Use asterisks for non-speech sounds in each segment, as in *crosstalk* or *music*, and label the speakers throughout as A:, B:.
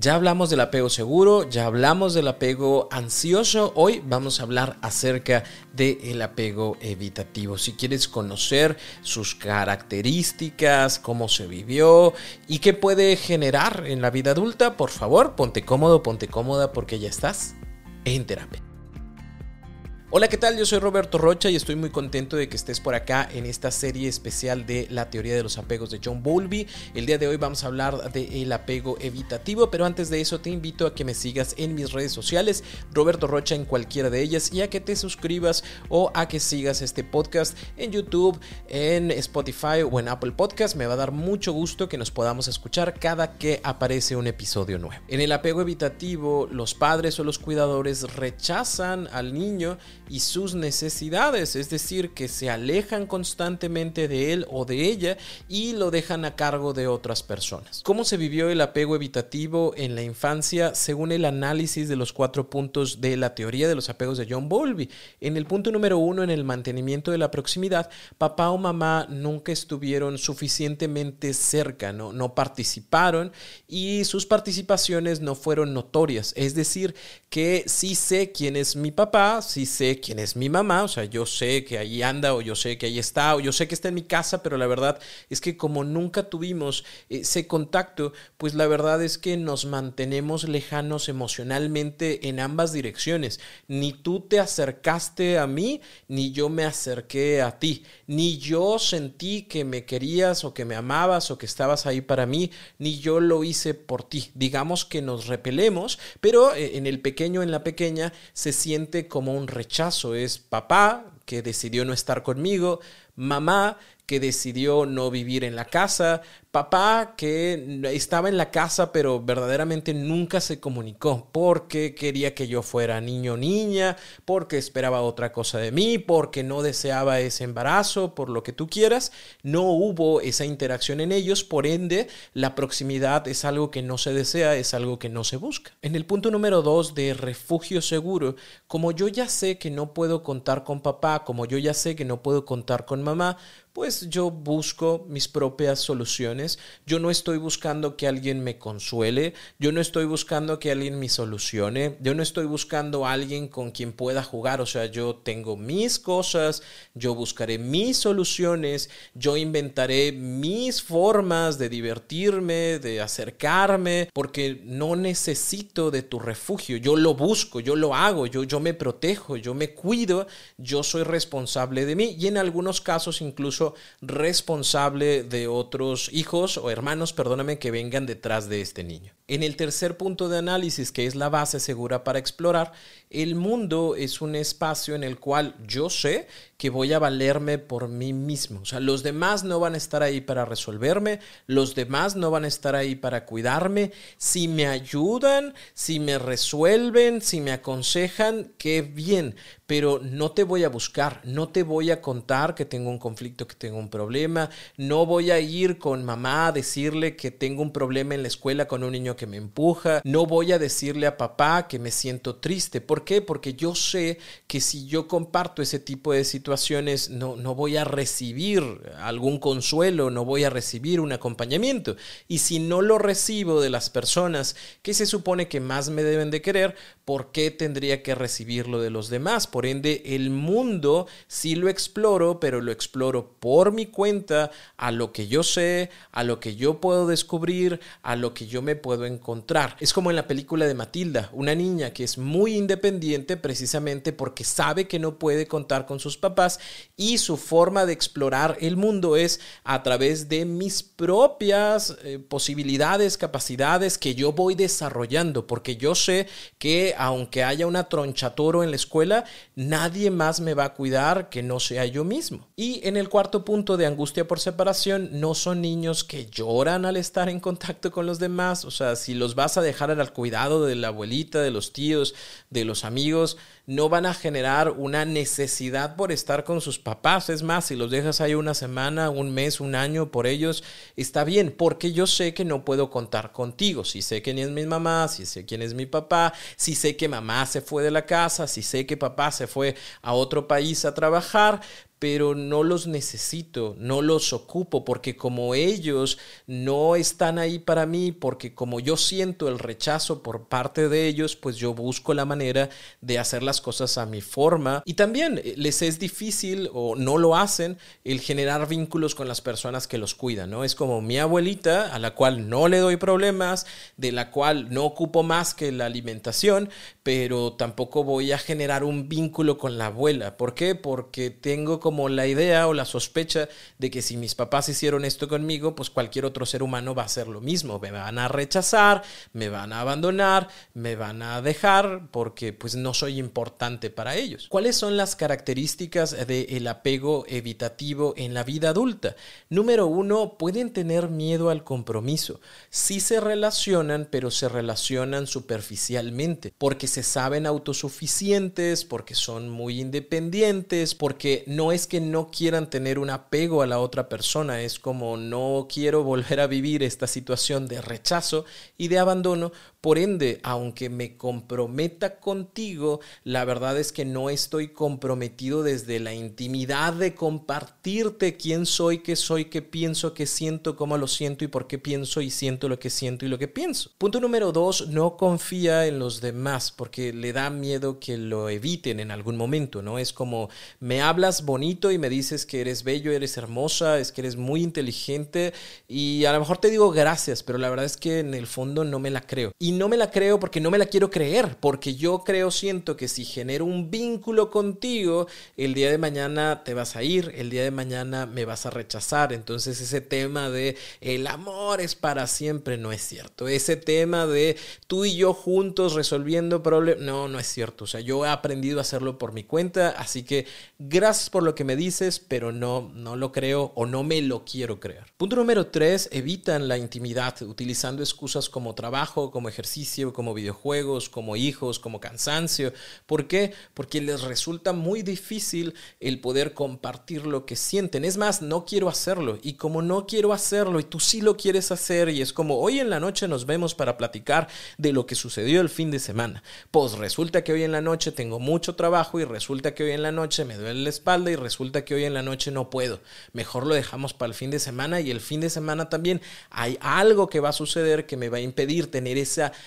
A: Ya hablamos del apego seguro, ya hablamos del apego ansioso. Hoy vamos a hablar acerca del apego evitativo. Si quieres conocer sus características, cómo se vivió y qué puede generar en la vida adulta, por favor, ponte cómodo, ponte cómoda porque ya estás en terapia. Hola, ¿qué tal? Yo soy Roberto Rocha y estoy muy contento de que estés por acá en esta serie especial de la teoría de los apegos de John Bowlby. El día de hoy vamos a hablar del apego evitativo, pero antes de eso te invito a que me sigas en mis redes sociales, Roberto Rocha en cualquiera de ellas, y a que te suscribas o a que sigas este podcast en YouTube, en Spotify o en Apple Podcast. Me va a dar mucho gusto que nos podamos escuchar cada que aparece un episodio nuevo. En el apego evitativo, los padres o los cuidadores rechazan al niño y sus necesidades, es decir, que se alejan constantemente de él o de ella y lo dejan a cargo de otras personas. ¿Cómo se vivió el apego evitativo en la infancia según el análisis de los cuatro puntos de la teoría de los apegos de John Bowlby? En el punto número uno, en el mantenimiento de la proximidad, papá o mamá nunca estuvieron suficientemente cerca, no, no participaron y sus participaciones no fueron notorias, es decir, que sí sé quién es mi papá, sí sé quién es mi mamá, o sea, yo sé que ahí anda o yo sé que ahí está o yo sé que está en mi casa, pero la verdad es que como nunca tuvimos ese contacto, pues la verdad es que nos mantenemos lejanos emocionalmente en ambas direcciones. Ni tú te acercaste a mí, ni yo me acerqué a ti, ni yo sentí que me querías o que me amabas o que estabas ahí para mí, ni yo lo hice por ti. Digamos que nos repelemos, pero eh, en el pequeño, en la pequeña, se siente como un rechazo es papá que decidió no estar conmigo, mamá que decidió no vivir en la casa, papá que estaba en la casa pero verdaderamente nunca se comunicó porque quería que yo fuera niño niña, porque esperaba otra cosa de mí, porque no deseaba ese embarazo, por lo que tú quieras, no hubo esa interacción en ellos, por ende la proximidad es algo que no se desea, es algo que no se busca. En el punto número dos de refugio seguro, como yo ya sé que no puedo contar con papá, como yo ya sé que no puedo contar con mamá, pues yo busco mis propias soluciones. Yo no estoy buscando que alguien me consuele, yo no estoy buscando que alguien me solucione, yo no estoy buscando a alguien con quien pueda jugar, o sea, yo tengo mis cosas, yo buscaré mis soluciones, yo inventaré mis formas de divertirme, de acercarme, porque no necesito de tu refugio, yo lo busco, yo lo hago, yo, yo me protejo, yo me cuido, yo soy responsable de mí. Y en algunos casos incluso responsable de otros hijos o hermanos, perdóname, que vengan detrás de este niño. En el tercer punto de análisis, que es la base segura para explorar, el mundo es un espacio en el cual yo sé que voy a valerme por mí mismo. O sea, los demás no van a estar ahí para resolverme, los demás no van a estar ahí para cuidarme. Si me ayudan, si me resuelven, si me aconsejan, qué bien, pero no te voy a buscar, no te voy a contar que tengo un conflicto, que tengo un problema, no voy a ir con mamá a decirle que tengo un problema en la escuela con un niño que me empuja, no voy a decirle a papá que me siento triste. ¿Por qué? Porque yo sé que si yo comparto ese tipo de situaciones no, no voy a recibir algún consuelo, no voy a recibir un acompañamiento. Y si no lo recibo de las personas que se supone que más me deben de querer, ¿por qué tendría que recibirlo de los demás? Por ende, el mundo sí lo exploro, pero lo exploro por mi cuenta, a lo que yo sé, a lo que yo puedo descubrir, a lo que yo me puedo encontrar. Es como en la película de Matilda, una niña que es muy independiente precisamente porque sabe que no puede contar con sus papás y su forma de explorar el mundo es a través de mis propias eh, posibilidades, capacidades que yo voy desarrollando, porque yo sé que aunque haya una tronchatoro en la escuela, nadie más me va a cuidar que no sea yo mismo. Y en el cuarto punto de angustia por separación, no son niños que lloran al estar en contacto con los demás, o sea, si los vas a dejar al cuidado de la abuelita, de los tíos, de los amigos, no van a generar una necesidad por estar con sus papás. Es más, si los dejas ahí una semana, un mes, un año por ellos, está bien, porque yo sé que no puedo contar contigo. Si sé quién es mi mamá, si sé quién es mi papá, si sé que mamá se fue de la casa, si sé que papá se fue a otro país a trabajar, pero no los necesito, no los ocupo, porque como ellos no están ahí para mí, porque como yo siento el rechazo por parte de ellos, pues yo busco la manera de hacer las cosas a mi forma. Y también eh, les es difícil o no lo hacen el generar vínculos con las personas que los cuidan, ¿no? Es como mi abuelita, a la cual no le doy problemas, de la cual no ocupo más que la alimentación, pero tampoco voy a generar un vínculo con la abuela. ¿Por qué? Porque tengo como la idea o la sospecha de que si mis papás hicieron esto conmigo, pues cualquier otro ser humano va a hacer lo mismo. Me van a rechazar, me van a abandonar, me van a dejar porque pues no soy importante para ellos. ¿Cuáles son las características del apego evitativo en la vida adulta? Número uno, pueden tener miedo al compromiso. Sí se relacionan, pero se relacionan superficialmente porque saben autosuficientes, porque son muy independientes, porque no es que no quieran tener un apego a la otra persona, es como no quiero volver a vivir esta situación de rechazo y de abandono por ende, aunque me comprometa contigo, la verdad es que no estoy comprometido desde la intimidad de compartirte quién soy, qué soy, qué pienso, qué siento, cómo lo siento y por qué pienso y siento lo que siento y lo que pienso. Punto número dos, no confía en los demás porque le da miedo que lo eviten en algún momento, ¿no? Es como me hablas bonito y me dices que eres bello, eres hermosa, es que eres muy inteligente y a lo mejor te digo gracias, pero la verdad es que en el fondo no me la creo. No me la creo porque no me la quiero creer, porque yo creo, siento que si genero un vínculo contigo, el día de mañana te vas a ir, el día de mañana me vas a rechazar. Entonces ese tema de el amor es para siempre no es cierto. Ese tema de tú y yo juntos resolviendo problemas, no, no es cierto. O sea, yo he aprendido a hacerlo por mi cuenta, así que gracias por lo que me dices, pero no, no lo creo o no me lo quiero creer. Punto número tres, evitan la intimidad utilizando excusas como trabajo, como ejercicio, como videojuegos, como hijos, como cansancio. ¿Por qué? Porque les resulta muy difícil el poder compartir lo que sienten. Es más, no quiero hacerlo. Y como no quiero hacerlo y tú sí lo quieres hacer y es como hoy en la noche nos vemos para platicar de lo que sucedió el fin de semana. Pues resulta que hoy en la noche tengo mucho trabajo y resulta que hoy en la noche me duele la espalda y resulta que hoy en la noche no puedo. Mejor lo dejamos para el fin de semana y el fin de semana también hay algo que va a suceder que me va a impedir tener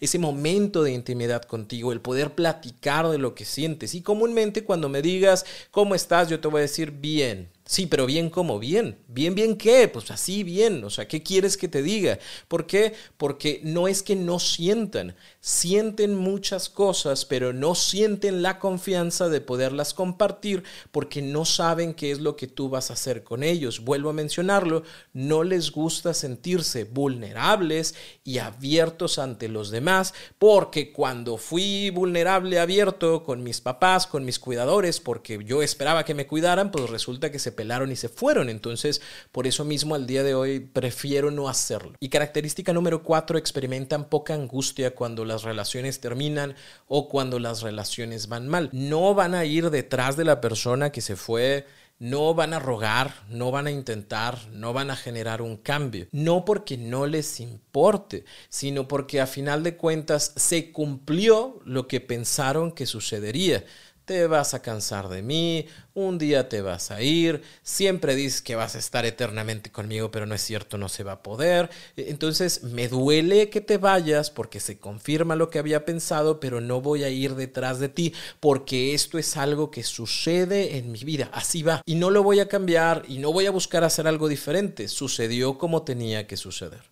A: ese momento de intimidad contigo, el poder platicar de lo que sientes. Y comúnmente cuando me digas, ¿cómo estás? Yo te voy a decir, bien. Sí, pero bien como bien. Bien, bien qué? Pues así bien. O sea, ¿qué quieres que te diga? ¿Por qué? Porque no es que no sientan. Sienten muchas cosas, pero no sienten la confianza de poderlas compartir porque no saben qué es lo que tú vas a hacer con ellos. Vuelvo a mencionarlo, no les gusta sentirse vulnerables y abiertos ante los demás porque cuando fui vulnerable, abierto con mis papás, con mis cuidadores, porque yo esperaba que me cuidaran, pues resulta que se y se fueron. Entonces, por eso mismo al día de hoy prefiero no hacerlo. Y característica número cuatro, experimentan poca angustia cuando las relaciones terminan o cuando las relaciones van mal. No van a ir detrás de la persona que se fue no van a rogar, no van a intentar, no van a generar un cambio. No porque no les importe, sino porque a final de cuentas se cumplió lo que pensaron que sucedería te vas a cansar de mí, un día te vas a ir, siempre dices que vas a estar eternamente conmigo, pero no es cierto, no se va a poder. E, entonces me duele que te vayas porque se confirma lo que había pensado, pero no voy a ir detrás de ti porque esto es algo que sucede en mi vida, así va. Y no lo voy a cambiar y no voy a buscar hacer algo diferente, sucedió como tenía que suceder.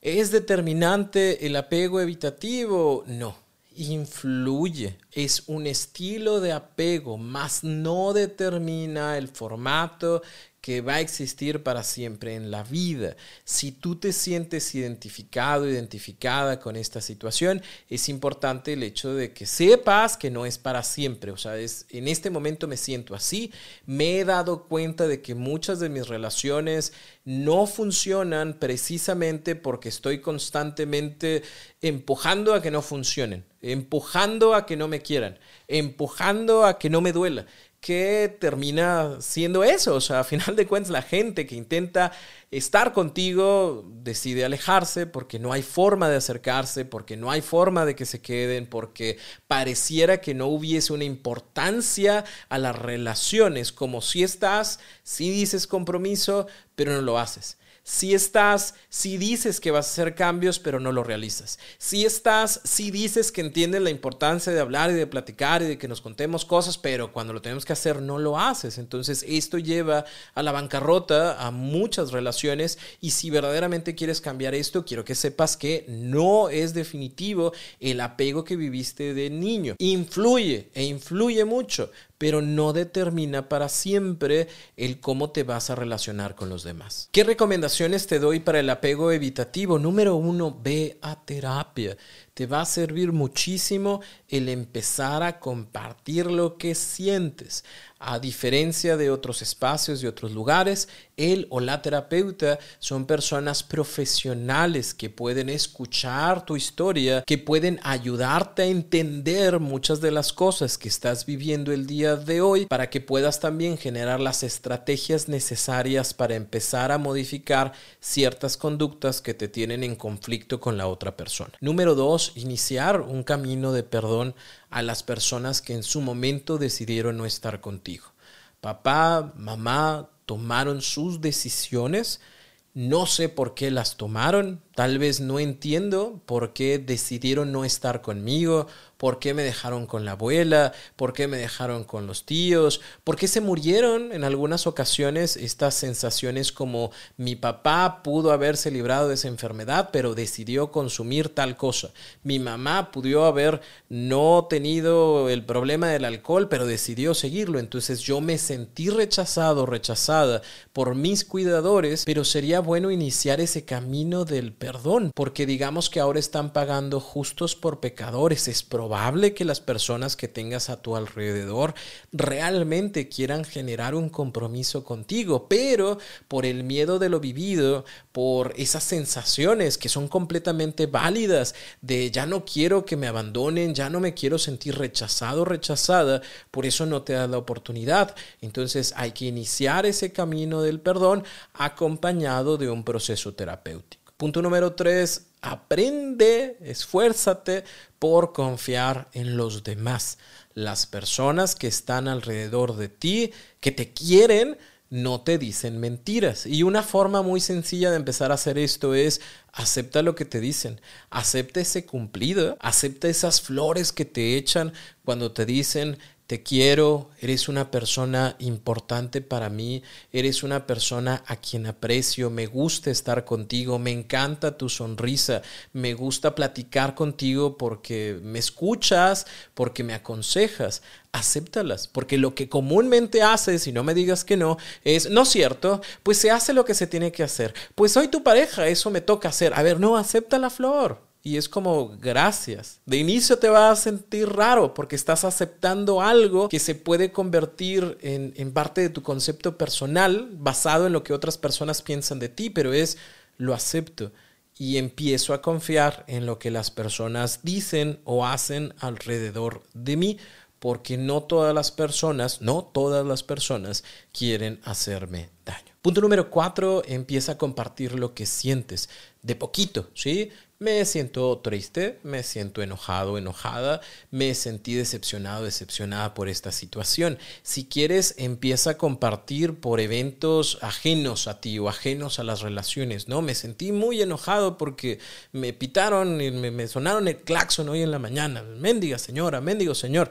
A: ¿Es determinante el apego evitativo? No. Influye. Es un estilo de apego, más no determina el formato que va a existir para siempre en la vida. Si tú te sientes identificado, identificada con esta situación, es importante el hecho de que sepas que no es para siempre. O sea, es, en este momento me siento así, me he dado cuenta de que muchas de mis relaciones no funcionan precisamente porque estoy constantemente empujando a que no funcionen, empujando a que no me quieran, empujando a que no me duela que termina siendo eso. O sea, a final de cuentas, la gente que intenta estar contigo decide alejarse porque no hay forma de acercarse, porque no hay forma de que se queden, porque pareciera que no hubiese una importancia a las relaciones, como si estás, si dices compromiso, pero no lo haces. Si estás, si dices que vas a hacer cambios, pero no lo realizas. Si estás, si dices que entiendes la importancia de hablar y de platicar y de que nos contemos cosas, pero cuando lo tenemos que hacer no lo haces. Entonces esto lleva a la bancarrota, a muchas relaciones y si verdaderamente quieres cambiar esto, quiero que sepas que no es definitivo el apego que viviste de niño. Influye e influye mucho, pero no determina para siempre el cómo te vas a relacionar con los demás. ¿Qué recomendaciones te doy para el apego evitativo? Número uno, ve a terapia. Te va a servir muchísimo el empezar a compartir lo que sientes. A diferencia de otros espacios y otros lugares, él o la terapeuta son personas profesionales que pueden escuchar tu historia, que pueden ayudarte a entender muchas de las cosas que estás viviendo el día de hoy para que puedas también generar las estrategias necesarias para empezar a modificar ciertas conductas que te tienen en conflicto con la otra persona. Número dos, iniciar un camino de perdón a las personas que en su momento decidieron no estar contigo. Papá, mamá tomaron sus decisiones, no sé por qué las tomaron, tal vez no entiendo por qué decidieron no estar conmigo por qué me dejaron con la abuela, por qué me dejaron con los tíos, por qué se murieron en algunas ocasiones estas sensaciones como mi papá pudo haberse librado de esa enfermedad, pero decidió consumir tal cosa. Mi mamá pudo haber no tenido el problema del alcohol, pero decidió seguirlo. Entonces yo me sentí rechazado, rechazada por mis cuidadores, pero sería bueno iniciar ese camino del perdón, porque digamos que ahora están pagando justos por pecadores. Es probable que las personas que tengas a tu alrededor realmente quieran generar un compromiso contigo, pero por el miedo de lo vivido, por esas sensaciones que son completamente válidas de ya no quiero que me abandonen, ya no me quiero sentir rechazado, rechazada, por eso no te das la oportunidad. Entonces hay que iniciar ese camino del perdón acompañado de un proceso terapéutico. Punto número tres, aprende, esfuérzate por confiar en los demás. Las personas que están alrededor de ti, que te quieren, no te dicen mentiras. Y una forma muy sencilla de empezar a hacer esto es acepta lo que te dicen, acepta ese cumplido, acepta esas flores que te echan cuando te dicen te quiero, eres una persona importante para mí, eres una persona a quien aprecio, me gusta estar contigo, me encanta tu sonrisa, me gusta platicar contigo porque me escuchas, porque me aconsejas. Acéptalas, porque lo que comúnmente haces, y no me digas que no, es, no cierto, pues se hace lo que se tiene que hacer. Pues soy tu pareja, eso me toca hacer. A ver, no, acepta la flor y es como gracias. De inicio te vas a sentir raro porque estás aceptando algo que se puede convertir en, en, parte de tu concepto personal basado en lo que otras personas piensan de ti, pero es lo acepto y empiezo a confiar en lo que las personas dicen o hacen alrededor de mí porque no todas las personas, no todas las personas quieren hacerme daño. Punto número cuatro, empieza a compartir lo que sientes, de poquito, ¿sí? Me siento triste, me siento enojado, enojada, me sentí decepcionado, decepcionada por esta situación. Si quieres, empieza a compartir por eventos ajenos a ti o ajenos a las relaciones, ¿no? Me sentí muy enojado porque me pitaron y me, sonaron el claxon hoy en la mañana. Mendiga señora, mendigo señor.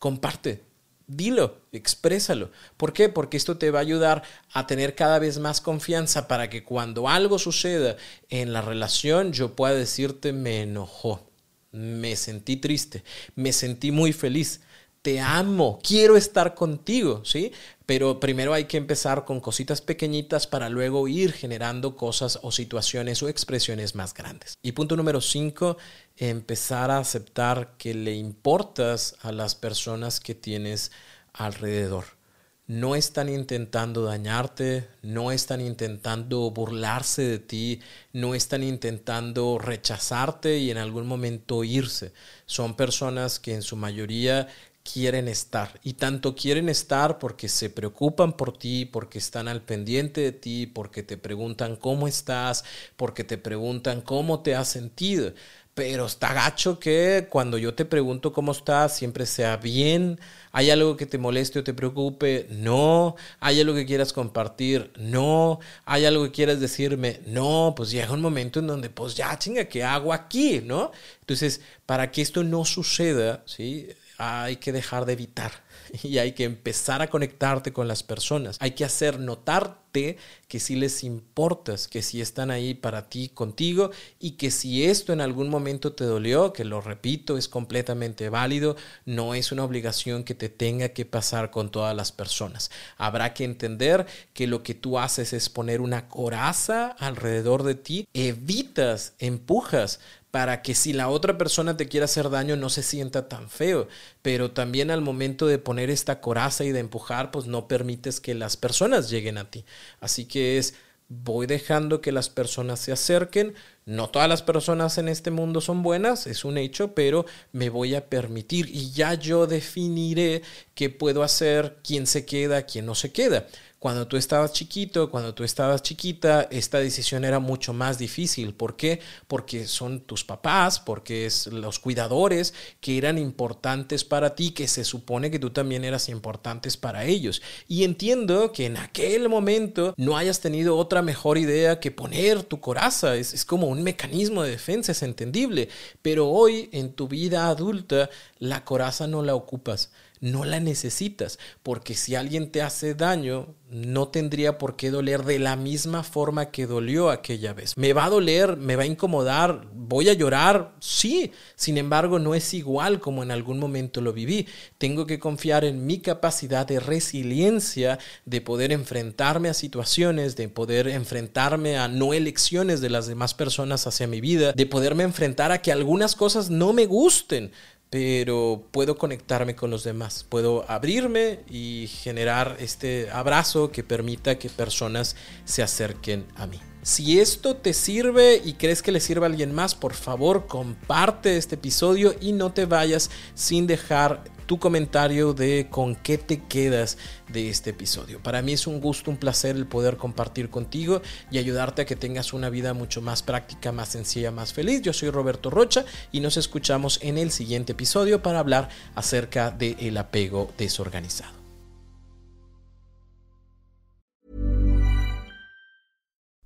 A: Comparte, Dilo, exprésalo. ¿Por qué? Porque esto te va a ayudar a tener cada vez más confianza para que cuando algo suceda en la relación yo pueda decirte me enojó, me sentí triste, me sentí muy feliz, te amo, quiero estar contigo, ¿sí? Pero primero hay que empezar con cositas pequeñitas para luego ir generando cosas o situaciones o expresiones más grandes. Y punto número cinco, empezar a aceptar que le importas a las personas que tienes alrededor. No están intentando dañarte, no están intentando burlarse de ti, no están intentando rechazarte y en algún momento irse. Son personas que en su mayoría quieren estar. Y tanto quieren estar porque se preocupan por ti, porque están al pendiente de ti, porque te preguntan cómo estás, porque te preguntan cómo te has sentido. Pero está gacho que cuando yo te pregunto cómo estás, siempre sea bien. ¿Hay algo que te moleste o te preocupe? No. ¿Hay algo que quieras compartir? No. ¿Hay algo que quieras decirme? No. Pues llega un momento en donde, pues ya, chinga, ¿qué hago aquí? ¿No? Entonces, para que esto no suceda, ¿sí? Hay que dejar de evitar *laughs* y hay que empezar a conectarte con las personas. Hay que hacer notarte que si les importas, que si están ahí para ti, contigo y que si esto en algún momento te dolió, que lo repito, es completamente válido, no es una obligación que te tenga que pasar con todas las personas. Habrá que entender que lo que tú haces es poner una coraza alrededor de ti, evitas, empujas para que si la otra persona te quiere hacer daño no se sienta tan feo, pero también al momento de poner esta coraza y de empujar, pues no permites que las personas lleguen a ti. Así que es, voy dejando que las personas se acerquen, no todas las personas en este mundo son buenas, es un hecho, pero me voy a permitir y ya yo definiré qué puedo hacer, quién se queda, quién no se queda. Cuando tú estabas chiquito, cuando tú estabas chiquita, esta decisión era mucho más difícil. ¿Por qué? Porque son tus papás, porque es los cuidadores que eran importantes para ti, que se supone que tú también eras importantes para ellos. Y entiendo que en aquel momento no hayas tenido otra mejor idea que poner tu coraza. Es, es como un mecanismo de defensa, es entendible. Pero hoy en tu vida adulta, la coraza no la ocupas no la necesitas, porque si alguien te hace daño, no tendría por qué doler de la misma forma que dolió aquella vez. Me va a doler, me va a incomodar, voy a llorar, sí, sin embargo no es igual como en algún momento lo viví. Tengo que confiar en mi capacidad de resiliencia, de poder enfrentarme a situaciones, de poder enfrentarme a no elecciones de las demás personas hacia mi vida, de poderme enfrentar a que algunas cosas no me gusten pero puedo conectarme con los demás, puedo abrirme y generar este abrazo que permita que personas se acerquen a mí. Si esto te sirve y crees que le sirve a alguien más, por favor comparte este episodio y no te vayas sin dejar tu comentario de con qué te quedas de este episodio. Para mí es un gusto, un placer el poder compartir contigo y ayudarte a que tengas una vida mucho más práctica, más sencilla, más feliz. Yo soy Roberto Rocha y nos escuchamos en el siguiente episodio para hablar acerca del el apego desorganizado.